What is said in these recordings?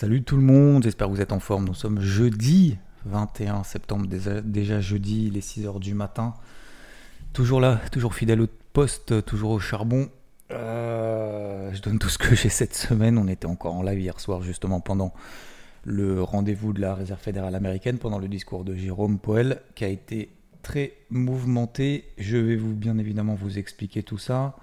Salut tout le monde, j'espère que vous êtes en forme. Nous sommes jeudi 21 septembre, déjà, jeudi, les 6h du matin. Toujours là, toujours fidèle au poste, toujours au charbon. Euh, je donne tout ce que j'ai cette semaine. On était encore en live hier soir, justement, pendant le rendez-vous de la Réserve fédérale américaine, pendant le discours de Jérôme Poel, qui a été très mouvementé. Je vais vous, bien évidemment, vous expliquer tout ça.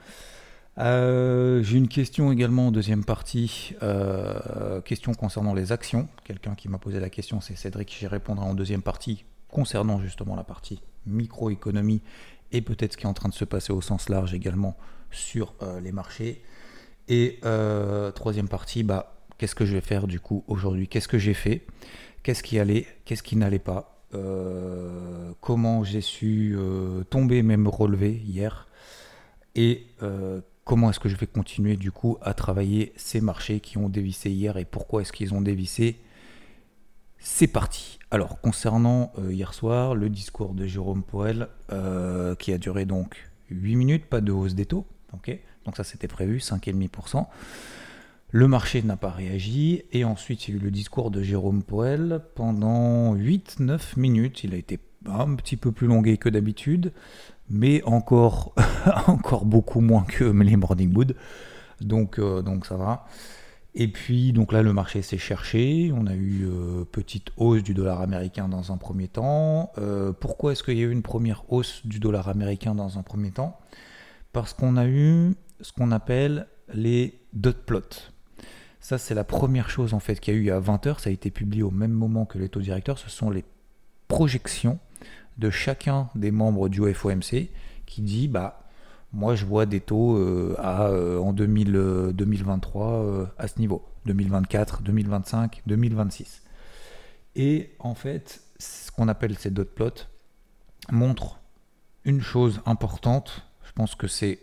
Euh, j'ai une question également en deuxième partie, euh, question concernant les actions. Quelqu'un qui m'a posé la question, c'est Cédric, j'y répondrai en deuxième partie concernant justement la partie microéconomie et peut-être ce qui est en train de se passer au sens large également sur euh, les marchés. Et troisième partie, bah, qu'est-ce que je vais faire du coup aujourd'hui? Qu'est-ce que j'ai fait? Qu'est-ce qui allait Qu'est-ce qui n'allait pas? Comment j'ai su tomber, même relever hier? Et comment est-ce que je vais continuer du coup à travailler ces marchés qui ont dévissé hier et pourquoi est-ce qu'ils ont dévissé? C'est parti. Alors concernant euh, hier soir, le discours de Jérôme Poel euh, qui a duré donc 8 minutes, pas de hausse des taux. donc ça c'était prévu, 5,5%. Le marché n'a pas réagi et ensuite il y eu le discours de Jérôme Poel pendant 8-9 minutes. Il a été un petit peu plus longué que d'habitude mais encore, encore beaucoup moins que les Morning Wood. Donc, euh, donc ça va. Et puis donc là le marché s'est cherché, on a eu euh, petite hausse du dollar américain dans un premier temps. Euh, pourquoi est-ce qu'il y a eu une première hausse du dollar américain dans un premier temps? Parce qu'on a eu ce qu'on appelle les dot plots. Ça c'est la première chose en fait qu'il y a eu à 20h, ça a été publié au même moment que les taux directeurs, ce sont les projections de chacun des membres du FOMC qui dit bah moi je vois des taux euh, à, euh, en 2000, 2023 euh, à ce niveau, 2024, 2025, 2026. Et en fait, ce qu'on appelle ces dot plots montre une chose importante, je pense que c'est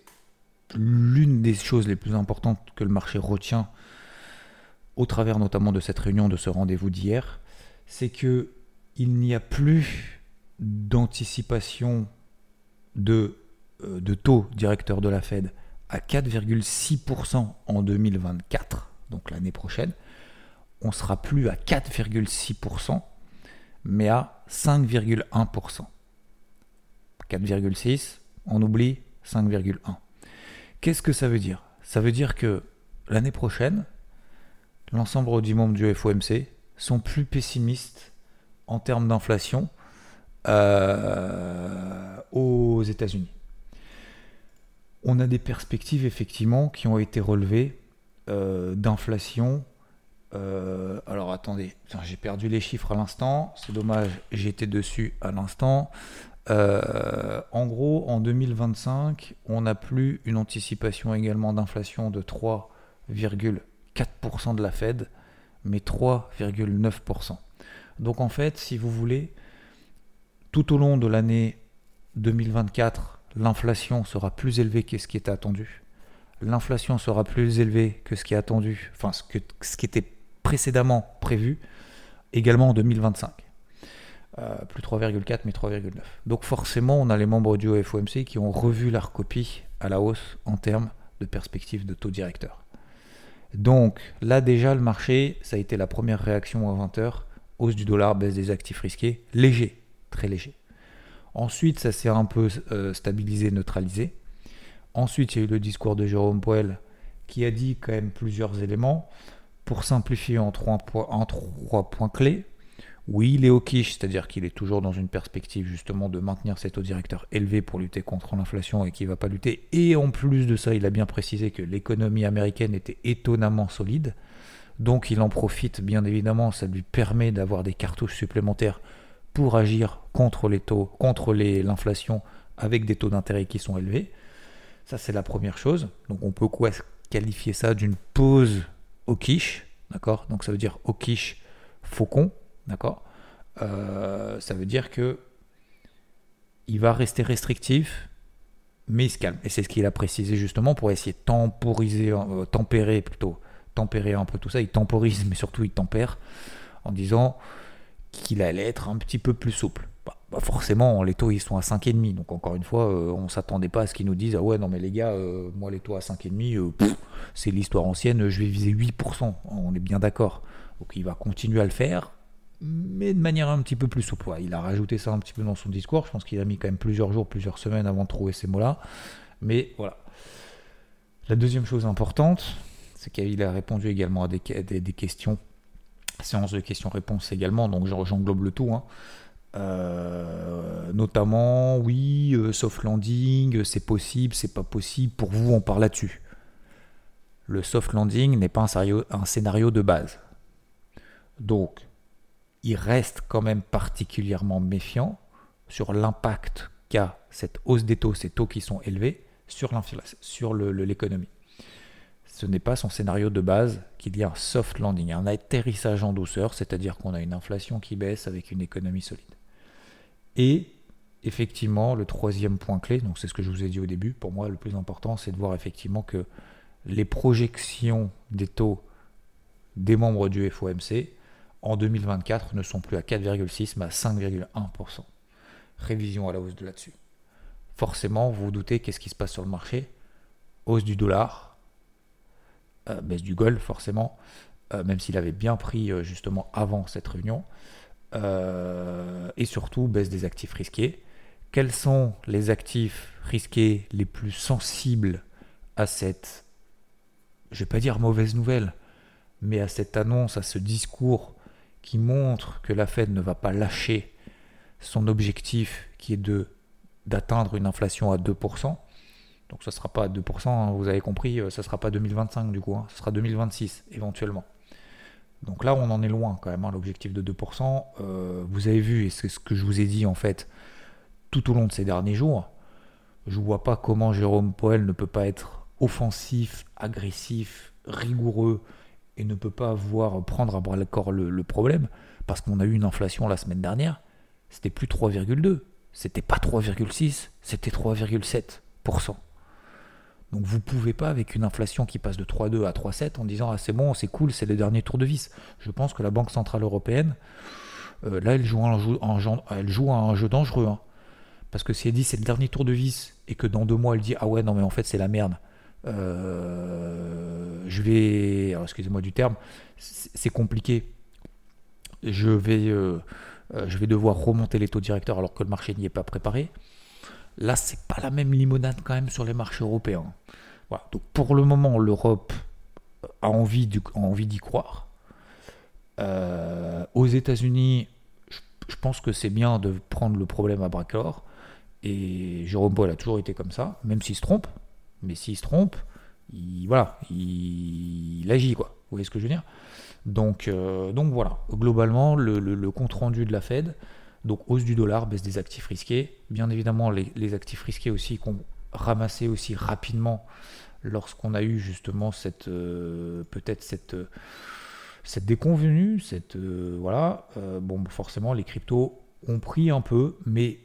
l'une des choses les plus importantes que le marché retient au travers notamment de cette réunion, de ce rendez-vous d'hier, c'est que il n'y a plus d'anticipation de, euh, de taux directeur de la Fed à 4,6% en 2024, donc l'année prochaine, on sera plus à 4,6%, mais à 5,1%. 4,6, on oublie 5,1. Qu'est-ce que ça veut dire? Ça veut dire que l'année prochaine, l'ensemble du membres du FOMC sont plus pessimistes en termes d'inflation euh, aux États-Unis. On a des perspectives effectivement qui ont été relevées euh, d'inflation. Euh, alors attendez, j'ai perdu les chiffres à l'instant, c'est dommage, j'étais dessus à l'instant. en gros, en 2025, on n'a plus une anticipation également d'inflation de 3,4% de la Fed, mais 3,9%. Donc en fait, si vous voulez, tout au long de l'année 2024, l'inflation sera plus élevée que ce qui était attendu. L'inflation sera plus élevée que ce qui est attendu, enfin ce, qui était précédemment prévu, également en 2025. Euh, plus 3,4 mais 3,9. Donc forcément, on a les membres du FOMC qui ont revu leur copie à la hausse en termes de perspective de taux directeur. Donc là déjà, le marché, ça a été la première réaction à 20h, hausse du dollar, baisse des actifs risqués, léger, très léger. Ensuite, ça s'est un peu euh, stabilisé, neutralisé. Ensuite, il y a eu le discours de Jérôme Poel qui a dit quand même plusieurs éléments. Pour simplifier en trois, en trois points clés, oui, il est au quiche, c'est-à-dire qu'il est toujours dans une perspective justement de maintenir ses taux directeurs élevés pour lutter contre l'inflation et qu'il ne va pas lutter. Et en plus de ça, il a bien précisé que l'économie américaine était étonnamment solide. Donc il en profite bien évidemment, ça lui permet d'avoir des cartouches supplémentaires pour agir contre les taux, contre l'inflation avec des taux d'intérêt qui sont élevés. Ça, c'est la première chose. Donc, on peut quoi qualifier ça d'une pause au quiche, d'accord? Donc ça veut dire au quiche faucon, d'accord? Euh, Ça veut dire que il va rester restrictif, mais il se calme. Et c'est ce qu'il a précisé justement pour essayer de temporiser, euh, tempérer plutôt, tempérer un peu tout ça. Il temporise, mais surtout il tempère en disant qu'il allait être un petit peu plus souple. Bah, bah, forcément, les taux ils sont à 5,5. Donc encore une fois, euh, on s'attendait pas à ce qu'ils nous disent Ah ouais, non mais les gars, euh, moi les taux à 5,5, euh, c'est l'histoire ancienne, je vais viser 8%. On est bien d'accord. Donc il va continuer à le faire, mais de manière un petit peu plus souple. il a rajouté ça un petit peu dans son discours. Je pense qu'il a mis quand même plusieurs jours, plusieurs semaines avant de trouver ces mots-là. Mais voilà. La deuxième chose importante, c'est qu'il a répondu également à des, des questions séance de questions-réponses également, donc j'englobe le tout. Hein. Euh, notamment, oui, euh, soft landing, c'est possible, c'est pas possible. Pour vous, on parle là-dessus. Le soft landing n'est pas un scénario, un scénario de base. Donc, il reste quand même particulièrement méfiant sur l'impact qu'a cette hausse des taux, ces taux qui sont élevés, sur l'économie ce n'est pas son scénario de base qu'il y a un soft landing, un atterrissage en douceur, c'est-à-dire qu'on a une inflation qui baisse avec une économie solide. Et effectivement, le troisième point clé, donc c'est ce que je vous ai dit au début, pour moi le plus important, c'est de voir effectivement que les projections des taux des membres du FOMC en 2024 ne sont plus à 4,6 mais à 5,1%. Révision à la hausse de là-dessus. Forcément, vous vous doutez qu'est-ce qui se passe sur le marché? Hausse du dollar, baisse du gold forcément, euh, même s'il avait bien pris euh, justement avant cette réunion, et surtout baisse des actifs risqués. Quels sont les actifs risqués les plus sensibles à cette, je vais pas dire mauvaise nouvelle, mais à cette annonce, à ce discours qui montre que la Fed ne va pas lâcher son objectif qui est de d'atteindre une inflation à 2%, donc ça ne sera pas 2%, hein, vous avez compris, euh, ça ne sera pas 2025 du coup, hein, ce sera 2026 éventuellement. Donc là, on en est loin quand même, hein, l'objectif de 2%. Euh, vous avez vu, et c'est ce que je vous ai dit en fait tout au long de ces derniers jours, je ne vois pas comment Jérôme Poel ne peut pas être offensif, agressif, rigoureux et ne peut pas voir prendre à bras le corps le, le problème, parce qu'on a eu une inflation la semaine dernière, c'était plus 3,2, c'était pas 3,6, c'était 3,7%. Donc vous pouvez pas avec une inflation qui passe de 3,2 à 3,7 en disant ah c'est bon, c'est cool, c'est le dernier tour de vis. Je pense que la Banque Centrale Européenne, euh, là elle joue, un jeu, un jeu dangereux. Hein. Parce que si elle dit c'est le dernier tour de vis et que dans deux mois elle dit ah ouais non mais en fait c'est la merde. Euh, je vais, excusez-moi du terme, c'est compliqué. Je vais, euh, je vais devoir remonter les taux directeurs alors que le marché n'y est pas préparé. Là, c'est pas la même limonade quand même sur les marchés européens. Donc pour le moment, l'Europe a envie d'y croire. Euh, aux États-Unis, je, pense que c'est bien de prendre le problème à bras corps. Et Jérôme Paul a toujours été comme ça, même s'il se trompe. Mais s'il se trompe, il, voilà, il, agit quoi. Vous voyez ce que je veux dire? Donc, euh, donc voilà, globalement, le compte rendu de la Fed, donc hausse du dollar, baisse des actifs risqués. Bien évidemment, les, actifs risqués aussi qu'on ramassé aussi rapidement lorsqu'on a eu justement cette euh, peut-être cette cette déconvenue, cette euh, voilà. Euh, bon, forcément, les cryptos ont pris un peu, mais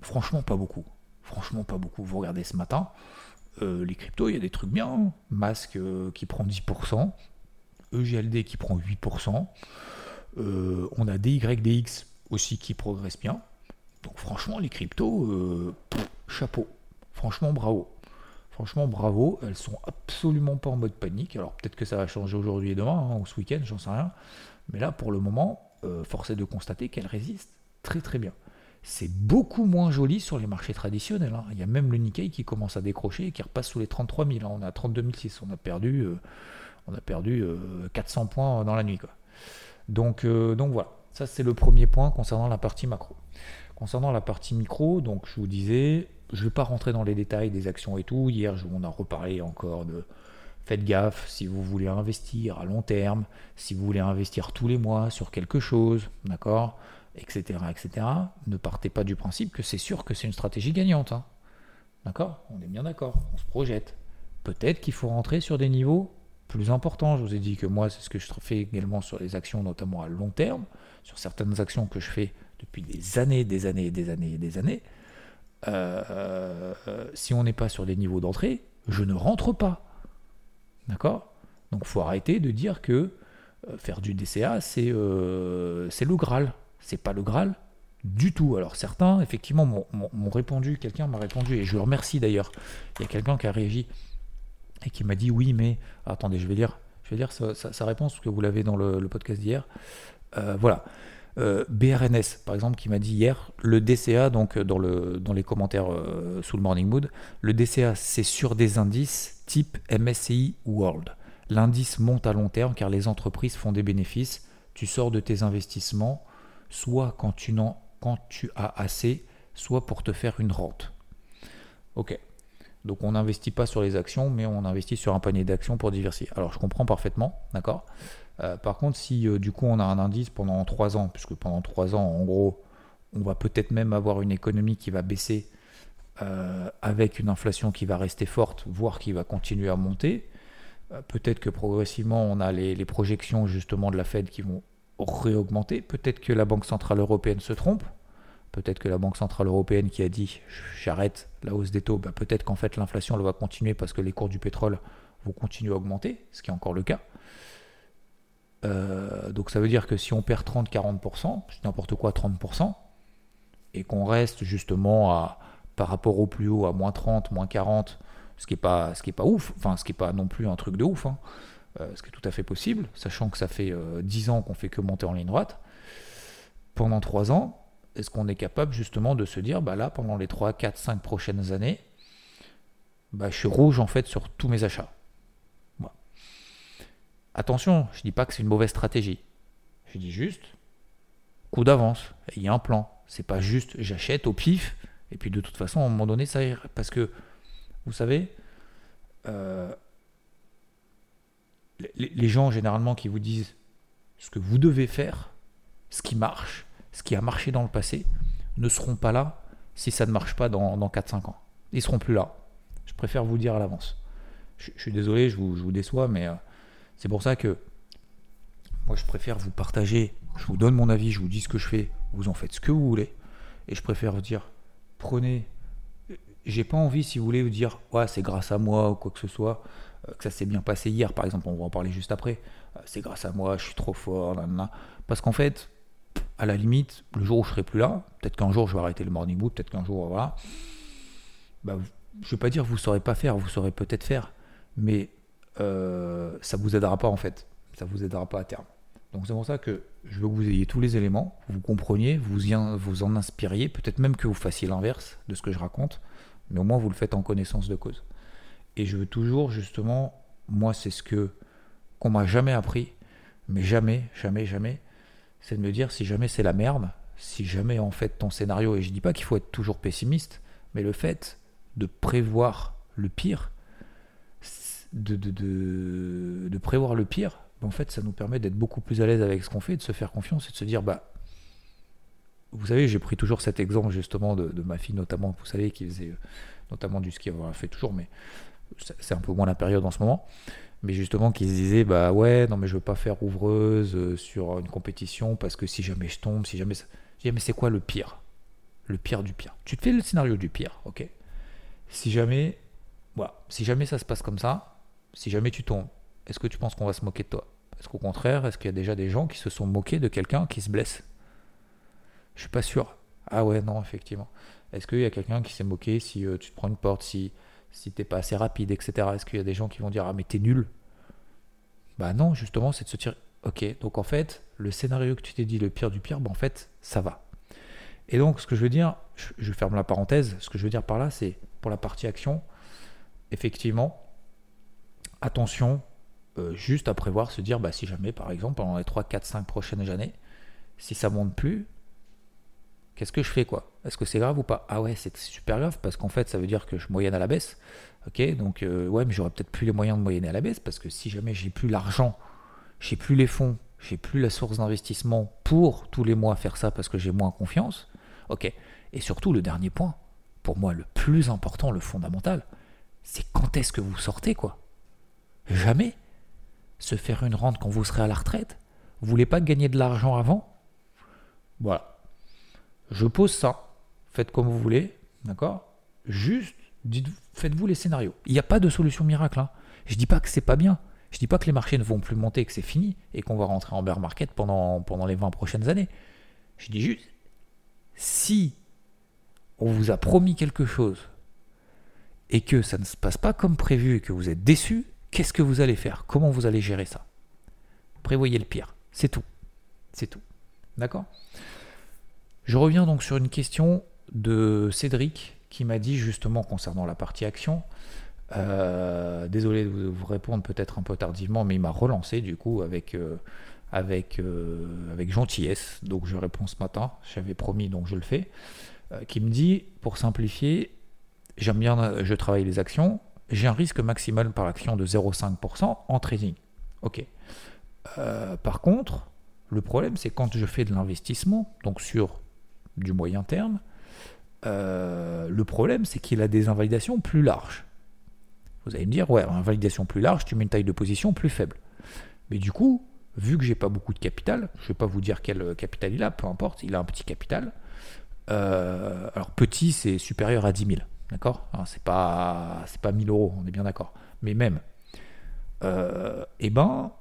franchement pas beaucoup. Franchement pas beaucoup. Vous regardez ce matin, les cryptos, il y a des trucs bien. Hein. Masque qui prend 10%, EGLD qui prend 8%. on a DYDX aussi qui progresse bien. Donc franchement, les cryptos, euh, chapeau. Franchement, bravo. Franchement, bravo. Elles sont absolument pas en mode panique. Alors peut-être que ça va changer aujourd'hui et demain, hein, ou ce week-end, j'en sais rien. Mais là, pour le moment, euh, force est de constater qu'elles résistent très très bien. C'est beaucoup moins joli sur les marchés traditionnels. Hein. Il y a même le Nikkei qui commence à décrocher et qui repasse sous les 33 000. Hein. On est à 32 006. On a perdu, euh, on a perdu 400 points dans la nuit. Quoi. Donc, donc voilà. Ça, c'est le premier point concernant la partie macro. Concernant la partie micro, donc je vous disais, je ne vais pas rentrer dans les détails des actions et tout. Hier, on a reparlé encore de faites gaffe si vous voulez investir à long terme, si vous voulez investir tous les mois sur quelque chose, d'accord, etc., etc. Ne partez pas du principe que c'est sûr que c'est une stratégie gagnante. Hein. D'accord? On est bien d'accord, on se projette. Peut-être qu'il faut rentrer sur des niveaux plus important. Je vous ai dit que moi, c'est ce que je fais également sur les actions, notamment à long terme, sur certaines actions que je fais depuis des années, des années, des années, des années. Euh, si on n'est pas sur les niveaux d'entrée, je ne rentre pas. D'accord? Donc faut arrêter de dire que euh, faire du DCA, c'est euh, le Graal. C'est pas le Graal du tout. Alors certains, effectivement, m'ont répondu, quelqu'un m'a répondu, et je le remercie d'ailleurs. Il y a quelqu'un qui a réagi et qui m'a dit oui, mais attendez, je vais lire, je vais dire sa, réponse que vous l'avez dans le, podcast d'hier. Euh, voilà. Euh, BRNS, par exemple, qui m'a dit hier, le DCA, donc dans, le, dans les commentaires euh, sous le Morning Mood, le DCA, c'est sur des indices type MSCI World. L'indice monte à long terme car les entreprises font des bénéfices. Tu sors de tes investissements, soit quand tu, quand tu as assez, soit pour te faire une rente. Ok. Donc on n'investit pas sur les actions, mais on investit sur un panier d'actions pour diversifier. Alors je comprends parfaitement, d'accord? Euh, Par contre, si euh, du coup on a un indice pendant 3 ans, puisque pendant 3 ans, en gros, on va peut-être même avoir une économie qui va baisser euh, avec une inflation qui va rester forte, voire qui va continuer à monter. peut-être que progressivement on a les, projections justement de la Fed qui vont réaugmenter. Peut-être que la Banque Centrale Européenne se trompe. Peut-être que la Banque Centrale Européenne qui a dit j'arrête la hausse des taux, bah, peut-être qu'en fait l'inflation va continuer parce que les cours du pétrole vont continuer à augmenter, ce qui est encore le cas. Euh, donc ça veut dire que si on perd 30-40%, n'importe quoi 30%, et qu'on reste justement à, par rapport au plus haut à moins 30, moins 40, ce qui n'est pas, ce qui pas ouf, enfin ce qui n'est pas non plus un truc de ouf, hein, euh, ce qui est tout à fait possible, sachant que ça fait 10 euh, ans qu'on fait que monter en ligne droite. Pendant 3 ans, est-ce qu'on est capable justement de se dire, bah là, pendant les 3, 4, 5 prochaines années, bah, je suis rouge en fait sur tous mes achats. Attention, je ne dis pas que c'est une mauvaise stratégie. Je dis juste, coup d'avance, il y a un plan. C'est pas juste j'achète au pif, et puis de toute façon, à un moment donné, ça ira. Parce que, vous savez, euh, les gens généralement qui vous disent ce que vous devez faire, ce qui marche, ce qui a marché dans le passé, ne seront pas là si ça ne marche pas dans, 4-5 ans. Ils seront plus là. Je préfère vous dire à l'avance. Je, suis désolé, je vous, déçois, mais euh, c'est pour ça que moi je préfère vous partager, je vous donne mon avis, je vous dis ce que je fais, vous en faites ce que vous voulez. Et je préfère vous dire, prenez. J'ai pas envie, si vous voulez, vous dire, ouais, c'est grâce à moi ou quoi que ce soit, euh, que ça s'est bien passé hier, par exemple, on va en parler juste après. Euh, c'est grâce à moi, je suis trop fort, Parce qu'en fait, à la limite, le jour où je serai plus là, peut-être qu'un jour je vais arrêter le morning boot, peut-être qu'un jour, voilà. Bah, je ne vais pas dire vous ne saurez pas faire, vous saurez peut-être faire, mais euh, ça vous aidera pas en fait. Ça vous aidera pas à terme. Donc c'est pour ça que je veux que vous ayez tous les éléments, vous compreniez, vous, vous en inspiriez, peut-être même que vous fassiez l'inverse de ce que je raconte, mais au moins vous le faites en connaissance de cause. Et je veux toujours justement, moi c'est ce que qu'on m'a jamais appris, mais jamais, jamais, jamais, c'est de me dire si jamais c'est la merde, si jamais en fait ton scénario, et je dis pas qu'il faut être toujours pessimiste, mais le fait de prévoir le pire, de, prévoir le pire, en fait ça nous permet d'être beaucoup plus à l'aise avec ce qu'on fait, de se faire confiance et de se dire bah vous savez, j'ai pris toujours cet exemple justement de, ma fille notamment, vous savez, qui faisait notamment du ski, elle fait toujours, mais c'est un peu moins la période en ce moment mais justement qui se disaient bah ouais non mais je veux pas faire ouvreuse euh, sur une compétition parce que si jamais je tombe si jamais ça... je dis mais c'est quoi le pire? Le pire du pire. Tu te fais le scénario du pire ok? Si jamais voilà si jamais ça se passe comme ça si jamais tu tombes est-ce que tu penses qu'on va se moquer de toi? Est-ce qu'au contraire est-ce qu'il y a déjà des gens qui se sont moqués de quelqu'un qui se blesse? Je suis pas sûr. Ah ouais non effectivement. Est-ce qu'il y a quelqu'un qui s'est moqué si euh, tu te prends une porte si si t'es pas assez rapide, etc. Est-ce qu'il y a des gens qui vont dire Ah, mais t'es nul? Bah non, justement, c'est de se dire Ok, donc en fait, le scénario que tu t'es dit, le pire du pire, bah en fait, ça va. Et donc, ce que je veux dire, je, ferme la parenthèse, ce que je veux dire par là, c'est pour la partie action, effectivement, attention, euh, juste à prévoir, se dire, bah, si jamais, par exemple, pendant les 3, 4, 5 prochaines années, si ça monte plus, qu'est-ce que je fais quoi? Est-ce que c'est grave ou pas? Ah ouais, c'est super grave parce qu'en fait, ça veut dire que je moyenne à la baisse. Ok, donc euh, ouais, mais j'aurais peut-être plus les moyens de moyenner à la baisse parce que si jamais j'ai plus l'argent, j'ai plus les fonds, j'ai plus la source d'investissement pour tous les mois faire ça parce que j'ai moins confiance. Ok, et surtout le dernier point, pour moi le plus important, le fondamental, c'est quand est-ce que vous sortez quoi? Jamais. se faire une rente quand vous serez à la retraite Vous voulez pas gagner de l'argent avant? Voilà. Je pose ça. Faites comme vous voulez, d'accord? Juste, faites-vous les scénarios. Il n'y a pas de solution miracle. Hein. Je dis pas que c'est pas bien. Je dis pas que les marchés ne vont plus monter, que c'est fini et qu'on va rentrer en bear market pendant, pendant les 20 prochaines années. Je dis juste, si on vous a promis quelque chose et que ça ne se passe pas comme prévu et que vous êtes déçu, qu'est-ce que vous allez faire? Comment vous allez gérer ça? Prévoyez le pire. C'est tout. C'est tout. D'accord? Je reviens donc sur une question de Cédric qui m'a dit justement concernant la partie action. Euh, désolé de vous répondre peut-être un peu tardivement, mais il m'a relancé du coup avec, euh, euh, avec gentillesse. Donc je réponds ce matin, j'avais promis donc je le fais. qui me dit, pour simplifier, j'aime bien, je travaille les actions, j'ai un risque maximal par action de 0,5% en trading. Ok. par contre, le problème c'est quand je fais de l'investissement, donc sur du moyen terme, le problème c'est qu'il a des invalidations plus larges. Vous allez me dire, ouais, en validation plus large, tu mets une taille de position plus faible. Mais du coup, vu que j'ai pas beaucoup de capital, je vais pas vous dire quel capital il a, peu importe, il a un petit capital. Euh, alors petit, c'est supérieur à 10 000, d'accord? C'est pas pas 1000 euros, on est bien d'accord. Mais même, euh, eh ben,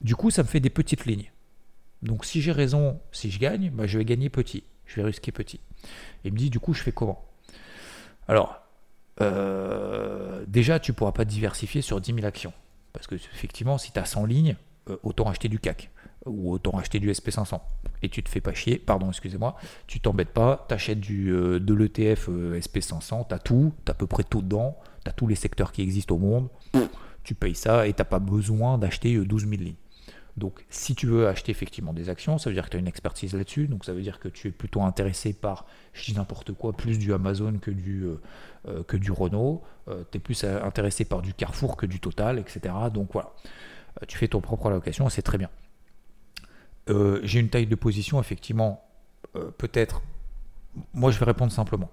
du coup, ça me fait des petites lignes. Donc si j'ai raison, si je gagne, bah, je vais gagner petit, je vais risquer petit. Et il me dit, du coup, je fais comment? Alors, euh, déjà, tu ne pourras pas diversifier sur 10 000 actions. Parce que, effectivement, si tu as 100 lignes, euh, autant acheter du CAC ou autant acheter du SP500. Et tu te fais pas chier, pardon, excusez-moi, tu t'embêtes pas, tu achètes du, euh, de l'ETF SP500, tu as tout, tu as à peu près tout dedans, tu as tous les secteurs qui existent au monde, tu payes ça et tu n'as pas besoin d'acheter 12 000 lignes. Donc, si tu veux acheter effectivement des actions, ça veut dire que tu as une expertise là-dessus. Donc, ça veut dire que tu es plutôt intéressé par, je dis n'importe quoi, plus du Amazon que du, euh, euh, que du Renault. Euh, tu es plus intéressé par du Carrefour que du Total, etc. Donc, voilà. tu fais ton propre allocation c'est très bien. J'ai une taille de position, effectivement, peut-être. Moi, je vais répondre simplement.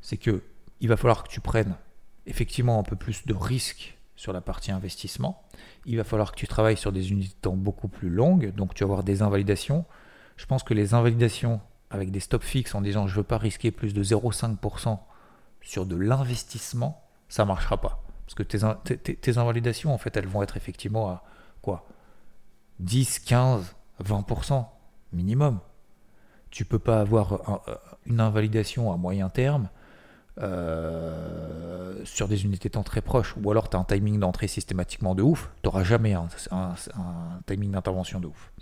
C'est que il va falloir que tu prennes effectivement un peu plus de risques sur la partie investissement. Il va falloir que tu travailles sur des unités de temps beaucoup plus longues, donc tu vas avoir des invalidations. Je pense que les invalidations avec des stops fixes en disant je veux pas risquer plus de 0,5% sur de l'investissement, ça marchera pas. Parce que tes, tes, invalidations, en fait, elles vont être effectivement à quoi? 10, 15, 20% minimum. Tu peux pas avoir une invalidation à moyen terme euh, sur des unités temps très proches, ou alors tu as un timing d'entrée systématiquement de ouf, tu n'auras jamais un, timing d'intervention de ouf.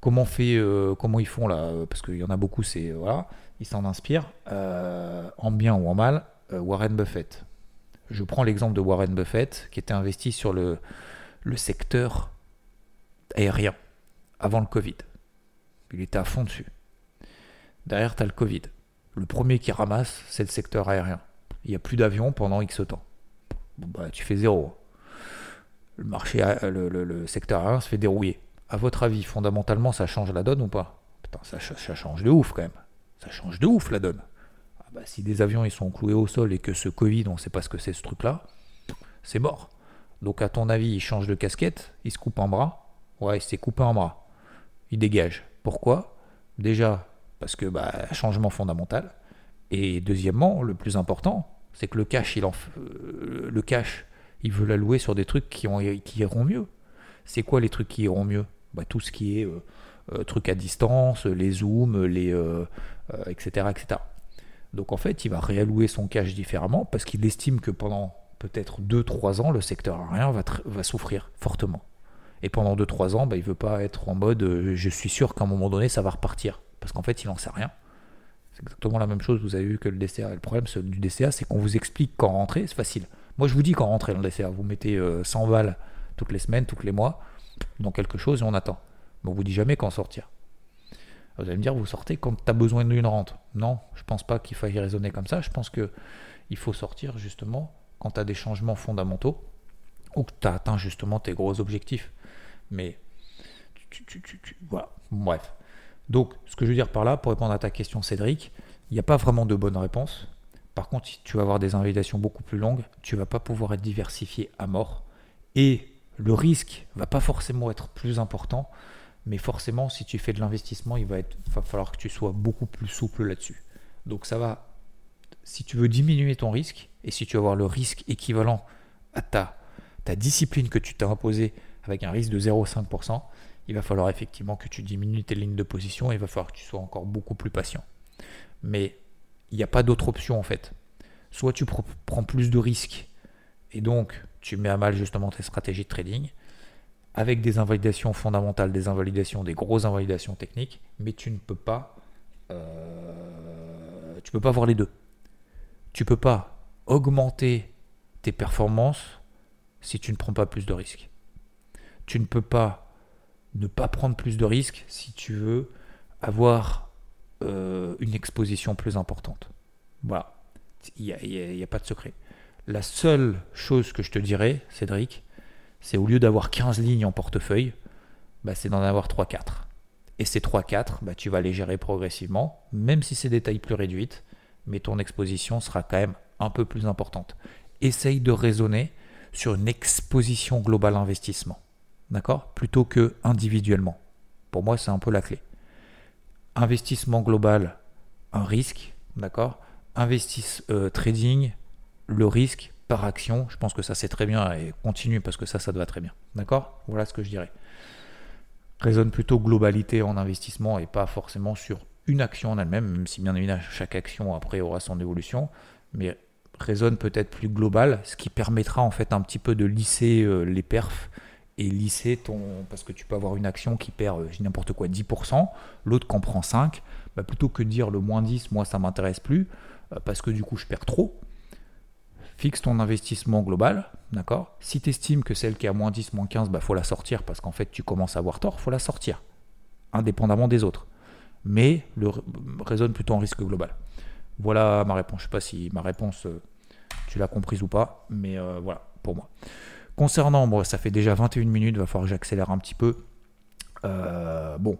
Comment, fait, euh, comment ils font là? Parce qu'il y en a beaucoup, c'est voilà, ils s'en inspirent, euh, en bien ou en mal, Warren Buffett. Je prends l'exemple de Warren Buffett qui était investi sur le secteur aérien avant le Covid. Il était à fond dessus. Derrière, tu as le Covid. Le premier qui ramasse, c'est le secteur aérien. Il n'y a plus d'avions pendant X temps. bah, tu fais zéro. Le marché, le, secteur aérien se fait dérouiller. À votre avis, fondamentalement, ça change la donne ou pas? Putain, ça, change de ouf quand même. Ça change de ouf la donne. Ah bah, si des avions ils sont cloués au sol et que ce Covid, on ne sait pas ce que c'est ce truc-là, c'est mort. Donc à ton avis, il change de casquette, il se coupe un bras. Ouais, il s'est coupé un bras. Il dégage. Pourquoi? Déjà, parce que bah, changement fondamental. Et deuxièmement, le plus important, c'est que le cash, il en, euh, le cash, il veut l'allouer sur des trucs qui, ont, qui iront mieux. C'est quoi les trucs qui iront mieux? Bah, Tout ce qui est euh, euh, trucs à distance, les zooms, les, etc., etc. Donc en fait, il va réallouer son cash différemment parce qu'il estime que pendant peut-être 2-3 ans, le secteur aérien va, va souffrir fortement. Et pendant 2-3 ans, bah, il veut pas être en mode je suis sûr qu'à un moment donné, ça va repartir parce qu'en fait, il n'en sait rien. C'est exactement la même chose, vous avez vu que le DCA. Le problème du DCA, c'est qu'on vous explique quand rentrer, c'est facile. Moi, je vous dis quand rentrer dans le DCA. Vous mettez 100 euh, balles toutes les semaines, tous les mois, dans quelque chose et on attend. Mais on vous dit jamais quand sortir. Vous allez me dire, vous sortez quand tu as besoin d'une rente. Non, je pense pas qu'il faille raisonner comme ça. Je pense que il faut sortir justement quand tu as des changements fondamentaux ou que tu as atteint justement tes gros objectifs. Mais voilà, bref. Donc, ce que je veux dire par là, pour répondre à ta question, Cédric, il n'y a pas vraiment de bonne réponse. Par contre, si tu vas avoir des invalidations beaucoup plus longues, tu vas pas pouvoir être diversifié à mort. Et Le risque va pas forcément être plus important, mais forcément, si tu fais de l'investissement, il va, être, va falloir que tu sois beaucoup plus souple là-dessus. Donc ça va, si tu veux diminuer ton risque, et si tu veux avoir le risque équivalent à ta, ta discipline que tu t'es imposée avec un risque de 0,5%, il va falloir effectivement que tu diminues tes lignes de position et il va falloir que tu sois encore beaucoup plus patient. Mais il n'y a pas d'autre option en fait. Soit tu prends plus de risques et donc tu mets à mal justement tes stratégies de trading avec des invalidations fondamentales, des invalidations, des grosses invalidations techniques, mais tu ne peux pas, euh, peux pas voir les deux. Tu peux pas augmenter tes performances si tu ne prends pas plus de risques. Tu ne peux pas ne pas prendre plus de risques si tu veux avoir euh, une exposition plus importante. Voilà, il n'y a, pas de secret. La seule chose que je te dirais, Cédric, c'est au lieu d'avoir 15 lignes en portefeuille, bah, c'est d'en avoir 3-4. Et ces 3-4, bah, tu vas les gérer progressivement, même si c'est des tailles plus réduites, mais ton exposition sera quand même un peu plus importante. Essaye de raisonner sur une exposition globale investissement d'accord? Plutôt que individuellement. Pour moi, c'est un peu la clé. Investissement global, un risque, d'accord? Investissement euh, trading, le risque par action. Je pense que ça c'est très bien et continue parce que ça, ça doit très bien. D'accord? Voilà ce que je dirais. Raisonne plutôt globalité en investissement et pas forcément sur une action en elle-même, même si bien évidemment chaque action après aura son évolution, mais raisonne peut-être plus global, ce qui permettra en fait un petit peu de lisser euh, les perfs et lisser ton. Parce que tu peux avoir une action qui perd, euh, n'importe quoi, 10%, l'autre qui en prend 5%, bah, plutôt que de dire le moins 10, moi ça m'intéresse plus, euh, parce que du coup je perds trop. Fixe ton investissement global, d'accord? Si tu estimes que celle qui est à moins 10, moins 15, il bah, faut la sortir parce qu'en fait tu commences à avoir tort, faut la sortir, indépendamment des autres. Mais le, raisonne plutôt en risque global. Voilà ma réponse. Je ne sais pas si ma réponse, euh, tu l'as comprise ou pas, mais voilà, pour moi. Concernant, bon, ça fait déjà 21 minutes, va falloir que j'accélère un petit peu. Euh, bon,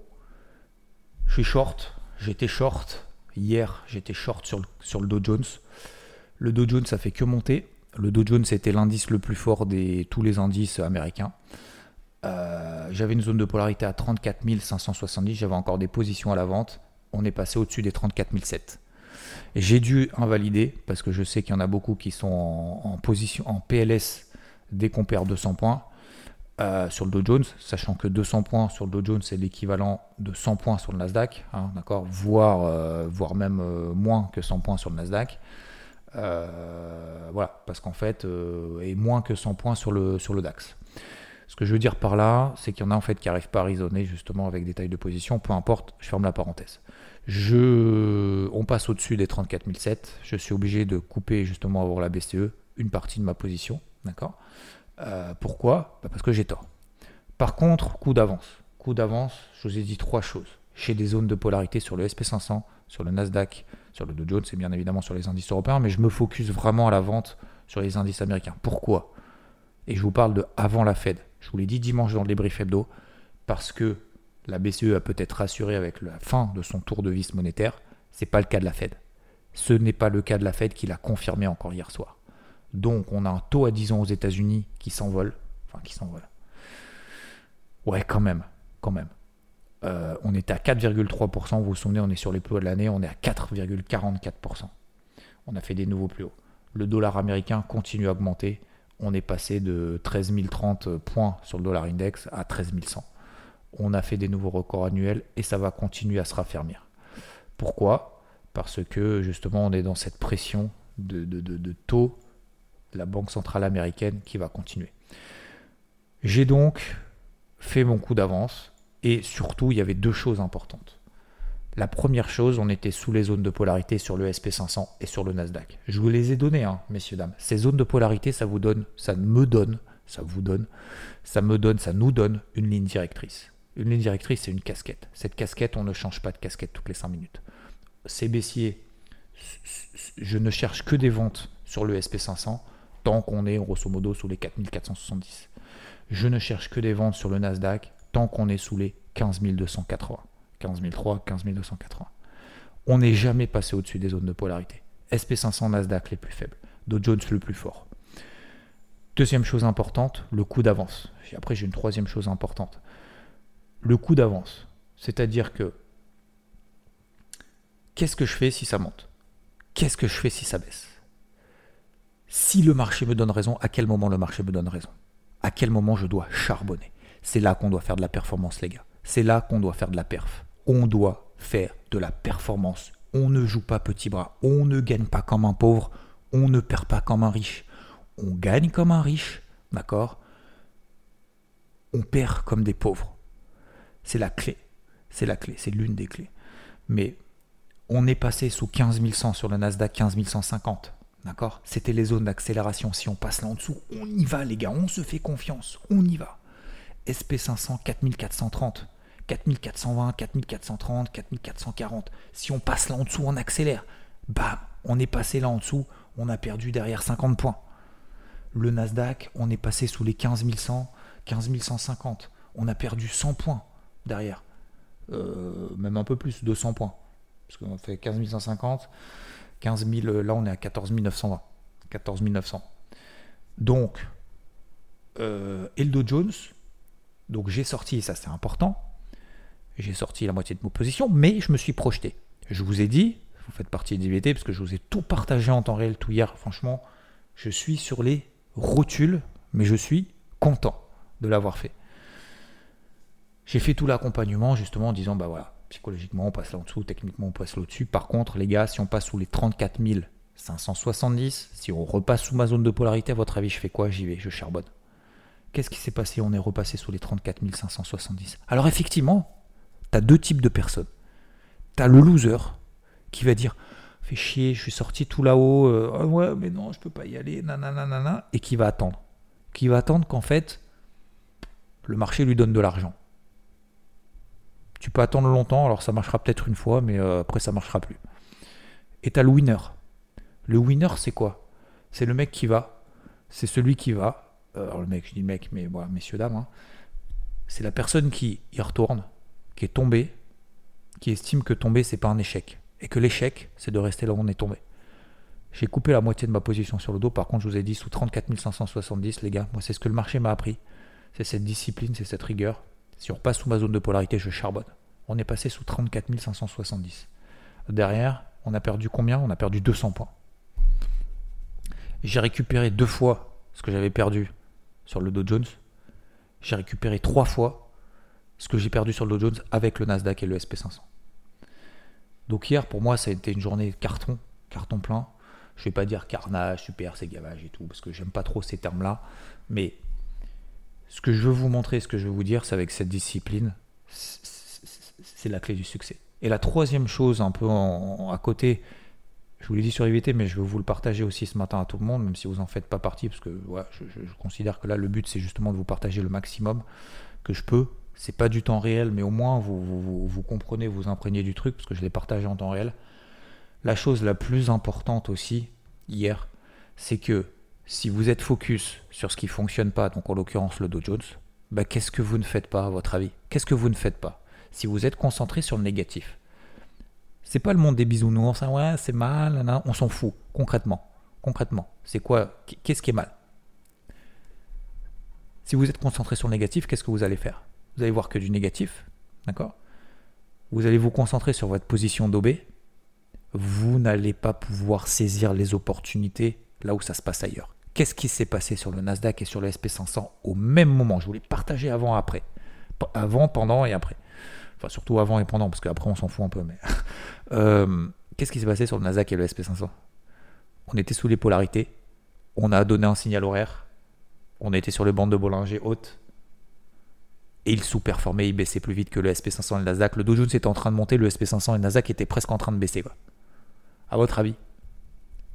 je suis short, j'étais short. Hier, j'étais short sur le, sur Dow Jones. Le Dow Jones, ça fait que monter. Le Dow Jones, c'était l'indice le plus fort de tous les indices américains. Euh, j'avais une zone de polarité à 34 570. J'avais encore des positions à la vente. On est passé au-dessus des 34 700. J'ai dû invalider parce que je sais qu'il y en a beaucoup qui sont en position en PLS dès qu'on perd 200 points euh, sur le Dow Jones, sachant que 200 points sur le Dow Jones, c'est l'équivalent de 100 points sur le Nasdaq, hein, d'accord voire, euh, même euh, moins que 100 points sur le Nasdaq. voilà, parce qu'en fait, et moins que 100 points sur le, DAX. Ce que je veux dire par là, c'est qu'il y en a en fait qui n'arrivent pas à raisonner justement avec des tailles de position, peu importe, je ferme la parenthèse. Je, on passe au-dessus des 34 007, je suis obligé de couper justement avoir la BCE une partie de ma position, D'accord euh, Pourquoi? Bah, Parce que j'ai tort. Par contre, coup d'avance. Coup d'avance, je vous ai dit trois choses. Chez des zones de polarité sur le SP500, sur le Nasdaq, sur le Dow Jones et bien évidemment sur les indices européens, mais je me focus vraiment à la vente sur les indices américains. Pourquoi? Et je vous parle de avant la Fed. Je vous l'ai dit dimanche dans le débrief hebdo, parce que la BCE a peut-être rassuré avec la fin de son tour de vis monétaire. Ce n'est pas le cas de la Fed. Ce n'est pas le cas de la Fed qui l'a confirmé encore hier soir. Donc on a un taux à 10 ans aux États-Unis qui s'envole. Enfin, qui s'envole. Ouais, quand même. Quand même. Euh, on était à 4,3%. Vous vous souvenez, on est sur les plus hauts de l'année. On est à 4,44%. On a fait des nouveaux plus hauts. Le dollar américain continue à augmenter. On est passé de 13 030 points sur le dollar index à 13 100. On a fait des nouveaux records annuels et ça va continuer à se raffermir. Pourquoi? Parce que justement, on est dans cette pression de, de taux la Banque centrale américaine qui va continuer. J'ai donc fait mon coup d'avance et surtout il y avait deux choses importantes. La première chose, on était sous les zones de polarité sur le SP500 et sur le Nasdaq. Je vous les ai données, hein, messieurs, dames. Ces zones de polarité, ça vous donne, ça me donne, ça vous donne, ça me donne, ça nous donne une ligne directrice. Une ligne directrice, c'est une casquette. Cette casquette, on ne change pas de casquette toutes les 5 minutes. Ces baissiers, je ne cherche que des ventes sur le SP500 tant qu'on est grosso modo sous les 4470. Je ne cherche que des ventes sur le Nasdaq tant qu'on est sous les 15280. 15003, 15280. On n'est jamais passé au-dessus des zones de polarité. SP500 Nasdaq les plus faibles, Dow Jones le plus fort. Deuxième chose importante, le coup d'avance. Après, j'ai une troisième chose importante. Le coup d'avance. C'est-à-dire que qu'est-ce que je fais si ça monte? Qu'est-ce que je fais si ça baisse? Si le marché me donne raison, à quel moment le marché me donne raison? À quel moment je dois charbonner? C'est là qu'on doit faire de la performance, les gars. C'est là qu'on doit faire de la perf. On doit faire de la performance. On ne joue pas petit bras. On ne gagne pas comme un pauvre. On ne perd pas comme un riche. On gagne comme un riche, d'accord? On perd comme des pauvres. C'est la clé. C'est la clé. C'est l'une des clés. Mais on est passé sous 15 100 sur le Nasdaq 15 150. D'accord? C'était les zones d'accélération. Si on passe là en dessous, on y va, les gars. On se fait confiance. On y va. SP500 4430. 4420, 4430, 4440. Si on passe là en dessous, on accélère. Bam, on est passé là en dessous, on a perdu derrière 50 points. Le Nasdaq, on est passé sous les 15 100, 15 150. On a perdu 100 points derrière. Euh, même un peu plus, 200 points. Parce qu'on fait 15 150, 15 000, là on est à 14 920. 14 900. Donc, euh, Dow Jones, donc j'ai sorti, et ça c'est important, j'ai sorti la moitié de mon position, mais je me suis projeté. Je vous ai dit, vous faites partie des DVT, parce que je vous ai tout partagé en temps réel tout hier. Franchement, je suis sur les rotules, mais je suis content de l'avoir fait. J'ai fait tout l'accompagnement justement en disant, bah voilà, psychologiquement on passe là en dessous, techniquement on passe là au-dessus. Par contre, les gars, si on passe sous les 34 570, si on repasse sous ma zone de polarité, à votre avis, je fais quoi? J'y vais, je charbonne. Qu'est-ce qui s'est passé? On est repassé sous les 34 570. Alors effectivement, tu as deux types de personnes. Tu as le loser qui va dire Fais chier, je suis sorti tout là-haut, euh, ah ouais, mais non, je peux pas y aller, nanana, et qui va attendre. Qui va attendre qu'en fait, le marché lui donne de l'argent. Tu peux attendre longtemps, alors ça marchera peut-être une fois, mais euh, après ça marchera plus. Et tu as le winner. Le winner, c'est quoi? C'est le mec qui va. C'est celui qui va. Euh, alors le mec, je dis mec, mais voilà, messieurs, dames. Hein. c'est la personne qui y retourne, qui est tombé, qui estime que tomber, c'est pas un échec. Et que l'échec, c'est de rester là où on est tombé. J'ai coupé la moitié de ma position sur le dos. Par contre, je vous ai dit sous 34 570, les gars. Moi, c'est ce que le marché m'a appris. C'est cette discipline, c'est cette rigueur. Si on repasse sous ma zone de polarité, je charbonne. On est passé sous 34 570. Derrière, on a perdu combien? On a perdu 200 points. J'ai récupéré deux fois ce que j'avais perdu sur le Dow Jones. J'ai récupéré trois fois ce que j'ai perdu sur le Dow Jones avec le Nasdaq et le SP500. Donc hier, pour moi, ça a été une journée carton, carton plein. Je ne vais pas dire carnage, super, c'est gavage et tout, parce que j'aime pas trop ces termes-là. Mais ce que je veux vous montrer, ce que je veux vous dire, c'est avec cette discipline, c'est la clé du succès. Et la troisième chose, un peu à côté, je vous l'ai dit sur IVT, mais je veux vous le partager aussi ce matin à tout le monde, même si vous n'en faites pas partie, parce que je considère que là, le but, c'est justement de vous partager le maximum que je peux c'est pas du temps réel, mais au moins vous, vous, comprenez, vous imprégnez du truc, parce que je l'ai partagé en temps réel. La chose la plus importante aussi, hier, c'est que si vous êtes focus sur ce qui fonctionne pas, donc en l'occurrence le Dow Jones, bah, qu'est-ce que vous ne faites pas à votre avis? Qu'est-ce que vous ne faites pas? Si vous êtes concentré sur le négatif. C'est pas le monde des bisounours, hein, c'est mal, on s'en fout, concrètement. Concrètement, c'est quoi Qu'est-ce qui est mal? Si vous êtes concentré sur le négatif, qu'est-ce que vous allez faire? Vous allez voir que du négatif, d'accord? Vous allez vous concentrer sur votre position d'OB, vous n'allez pas pouvoir saisir les opportunités là où ça se passe ailleurs. Qu'est-ce qui s'est passé sur le Nasdaq et sur le SP500 au même moment? Je voulais partager avant, après. Avant, pendant et après. Enfin, surtout avant et pendant, parce qu'après, on s'en fout un peu. Euh, Qu'est-ce qui s'est passé sur le Nasdaq et le SP500 On était sous les polarités. On a donné un signal horaire. On était sur le bandes de Bollinger haute et il sous-performait, il baissait plus vite que le SP500 et le Nasdaq. Le Dow Jones était en train de monter, le SP500 et le Nasdaq étaient presque en train de baisser. Quoi. À votre avis?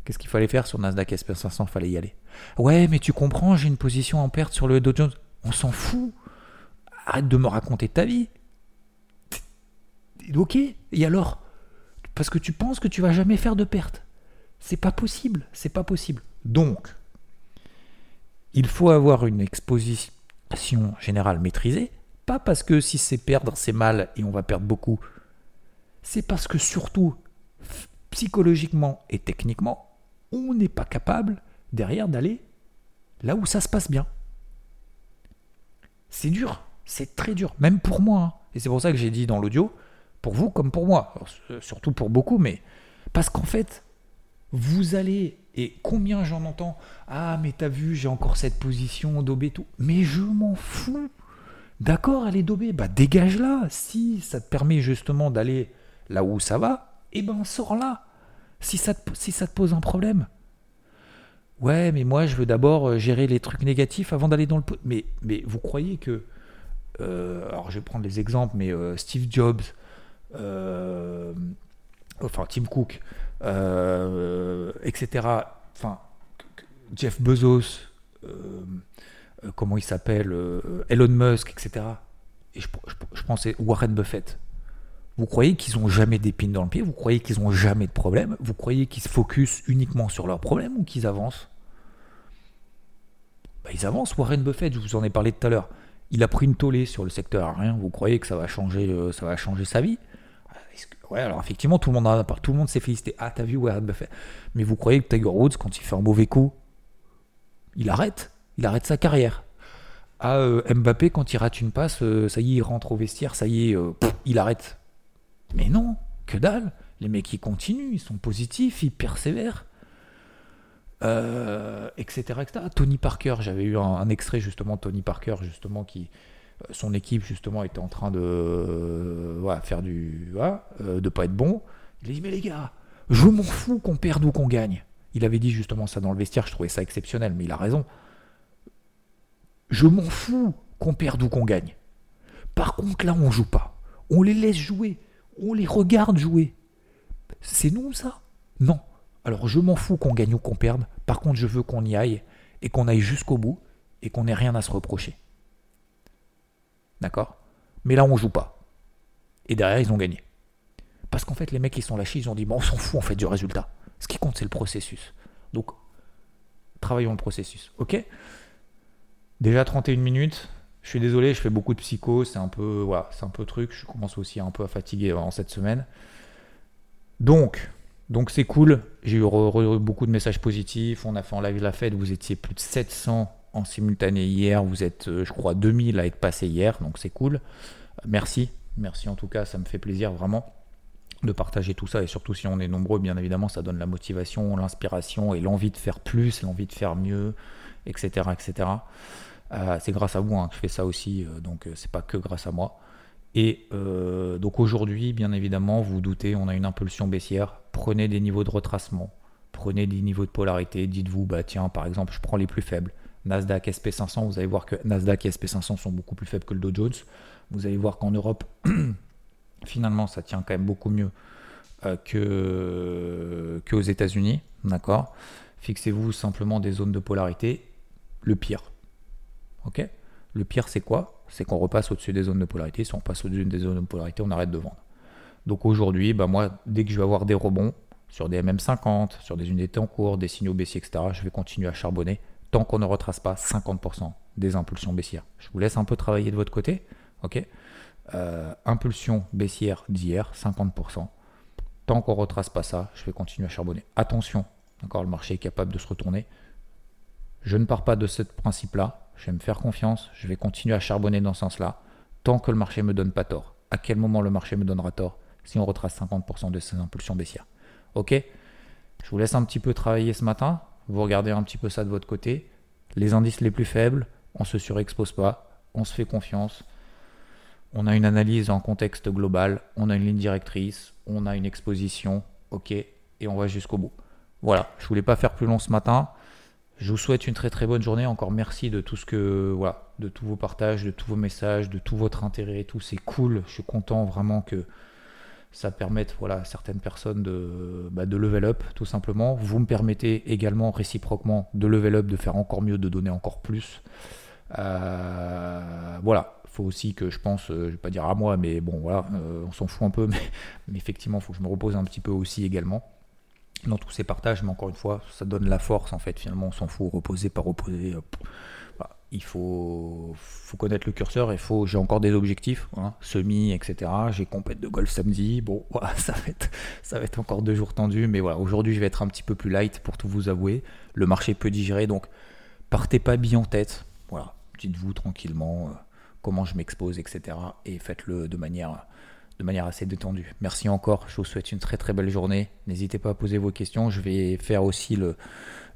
Qu'est-ce qu'il fallait faire sur Nasdaq et SP500 Il fallait y aller. Ouais, mais tu comprends, j'ai une position en perte sur le Dow Jones. On s'en fout. Arrête de me raconter ta vie. Ok, et alors? Parce que tu penses que tu vas jamais faire de perte. C'est pas possible, c'est pas possible. Donc, il faut avoir une exposition générale maîtrisée, pas parce que si c'est perdre, c'est mal et on va perdre beaucoup. C'est parce que surtout, psychologiquement et techniquement, on n'est pas capable derrière d'aller là où ça se passe bien. C'est dur, c'est très dur, même pour moi. Hein. Et c'est pour ça que j'ai dit dans l'audio, pour vous comme pour moi, surtout pour beaucoup, mais parce qu'en fait, vous allez, et combien j'en entends, ah mais t'as vu, j'ai encore cette position d'obé tout, mais je m'en fous. D'accord, allez dobé, bah dégage là. Si ça te permet justement d'aller là où ça va, eh ben sors là. Si ça te, si ça te pose un problème. Ouais, mais moi je veux d'abord euh, gérer les trucs négatifs avant d'aller dans le. Mais, mais vous croyez que. Euh, alors je vais prendre les exemples, mais euh, Steve Jobs, enfin Tim Cook, etc. Enfin, Jeff Bezos, comment il s'appelle, Elon Musk, etc. Et je, je, pensais Warren Buffett. Vous croyez qu'ils ont jamais d'épines dans le pied? Vous croyez qu'ils ont jamais de problème? Vous croyez qu'ils se focus uniquement sur leurs problèmes ou qu'ils avancent? Bah, Ils avancent. Warren Buffett, je vous en ai parlé tout à l'heure. Il a pris une tollée sur le secteur aérien. Vous croyez que ça va changer, euh, sa vie? Ouais, alors effectivement, tout le monde, s'est félicité. Ah, t'as vu Warren Buffett? Mais vous croyez que Tiger Woods, quand il fait un mauvais coup, il arrête? Il arrête sa carrière. Ah, euh, Mbappé, quand il rate une passe, euh, ça y est, il rentre au vestiaire, ça y est, euh, il arrête. Mais non, que dalle. Les mecs, ils continuent, ils sont positifs, ils persévèrent. etc., etc. Tony Parker, j'avais eu un, extrait justement, Tony Parker, justement, qui. Son équipe, justement, était en train de. faire du. de pas être bon. Il a dit Mais les gars, je m'en fous qu'on perde ou qu'on gagne. Il avait dit justement ça dans le vestiaire, je trouvais ça exceptionnel, mais il a raison. Je m'en fous qu'on perde ou qu'on gagne. Par contre, là, on joue pas. On les laisse jouer. On les regarde jouer. C'est nous, ça? Non. Alors, je m'en fous qu'on gagne ou qu'on perde. Par contre, je veux qu'on y aille et qu'on aille jusqu'au bout et qu'on n'ait rien à se reprocher. D'accord? Mais là, on joue pas. Et derrière, ils ont gagné. Parce qu'en fait, les mecs, ils sont lâchés, ils ont dit, on s'en fout fait du résultat. Ce qui compte, c'est le processus. Donc, travaillons le processus. Ok? Déjà 31 minutes. Je suis désolé, je fais beaucoup de psycho, c'est un peu voilà, c'est un peu truc, je commence aussi un peu à fatiguer en cette semaine. Donc, donc c'est cool, j'ai eu beaucoup de messages positifs, on a fait en live la fête, vous étiez plus de 700 en simultané hier, vous êtes euh, je crois 2000 à être passé hier, donc c'est cool. Merci, merci en tout cas, ça me fait plaisir vraiment de partager tout ça et surtout si on est nombreux, bien évidemment, ça donne la motivation, l'inspiration et l'envie de faire plus, l'envie de faire mieux, etc. etc. Euh, c'est grâce à vous hein, que je fais ça aussi, euh, donc euh, c'est pas que grâce à moi. Et donc aujourd'hui, bien évidemment, vous, doutez, on a une impulsion baissière. Prenez des niveaux de retracement, prenez des niveaux de polarité. Dites-vous, bah tiens, par exemple, je prends les plus faibles. Nasdaq, SP500, vous allez voir que Nasdaq et SP500 sont beaucoup plus faibles que le Dow Jones. Vous allez voir qu'en Europe, finalement, ça tient quand même beaucoup mieux que qu'aux États-Unis, d'accord? Fixez-vous simplement des zones de polarité. Le pire, Le pire, c'est quoi? C'est qu'on repasse au-dessus des zones de polarité. Si on passe au-dessus des zones de polarité, on arrête de vendre. Donc aujourd'hui, bah moi, dès que je vais avoir des rebonds sur des MM50, sur des unités en cours, des signaux baissiers, etc., je vais continuer à charbonner tant qu'on ne retrace pas 50% des impulsions baissières. Je vous laisse un peu travailler de votre côté. Ok? Euh, Impulsion baissière d'hier, 50%. Tant qu'on ne retrace pas ça, je vais continuer à charbonner. Attention, encore le marché est capable de se retourner. Je ne pars pas de ce principe-là je vais me faire confiance, je vais continuer à charbonner dans ce sens-là, tant que le marché ne me donne pas tort. À quel moment le marché me donnera tort si on retrace 50% de ces impulsions baissières? Ok? Je vous laisse un petit peu travailler ce matin, vous regardez un petit peu ça de votre côté. Les indices les plus faibles, on ne se surexpose pas, on se fait confiance, on a une analyse en contexte global, on a une ligne directrice, on a une exposition, ok, et on va jusqu'au bout. Voilà, je voulais pas faire plus long ce matin. Je vous souhaite une très très bonne journée. Encore merci de tout ce que voilà, de tous vos partages, de tous vos messages, de tout votre intérêt et tout. C'est cool. Je suis content vraiment que ça permette voilà, à certaines personnes de, bah, de level up tout simplement. Vous me permettez également réciproquement de level up, de faire encore mieux, de donner encore plus. Euh, voilà, il faut aussi que je pense, euh, je vais pas dire à moi, mais bon voilà, euh, on s'en fout un peu, mais effectivement, il faut que je me repose un petit peu aussi également dans tous ces partages, mais encore une fois, ça donne la force en fait. Finalement, on s'en fout, reposer, pas reposer. Bah, il faut, faut connaître le curseur. Il faut, j'ai encore des objectifs, hein, semi, etc. J'ai compète de golf samedi. Bon, voilà, ça va être, ça va être encore deux jours tendus, mais voilà. Aujourd'hui, je vais être un petit peu plus light pour tout vous avouer. Le marché peut digérer, donc partez pas bien en tête. Voilà, dites-vous tranquillement comment je m'expose, etc. Et faites-le de manière de manière assez détendue. Merci encore, je vous souhaite une très très belle journée. N'hésitez pas à poser vos questions. Je vais faire aussi le,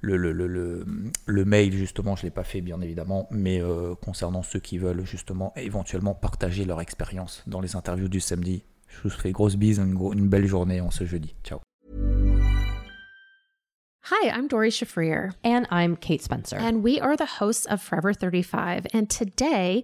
le, le, le, le mail, justement, je ne l'ai pas fait bien évidemment, mais euh, concernant ceux qui veulent justement éventuellement partager leur expérience dans les interviews du samedi. Je vous fais grosse bise, une, une belle journée en ce jeudi. Ciao. Hi, I'm Dory Shafrir. And I'm Kate Spencer. And we are the hosts of Forever 35. And today,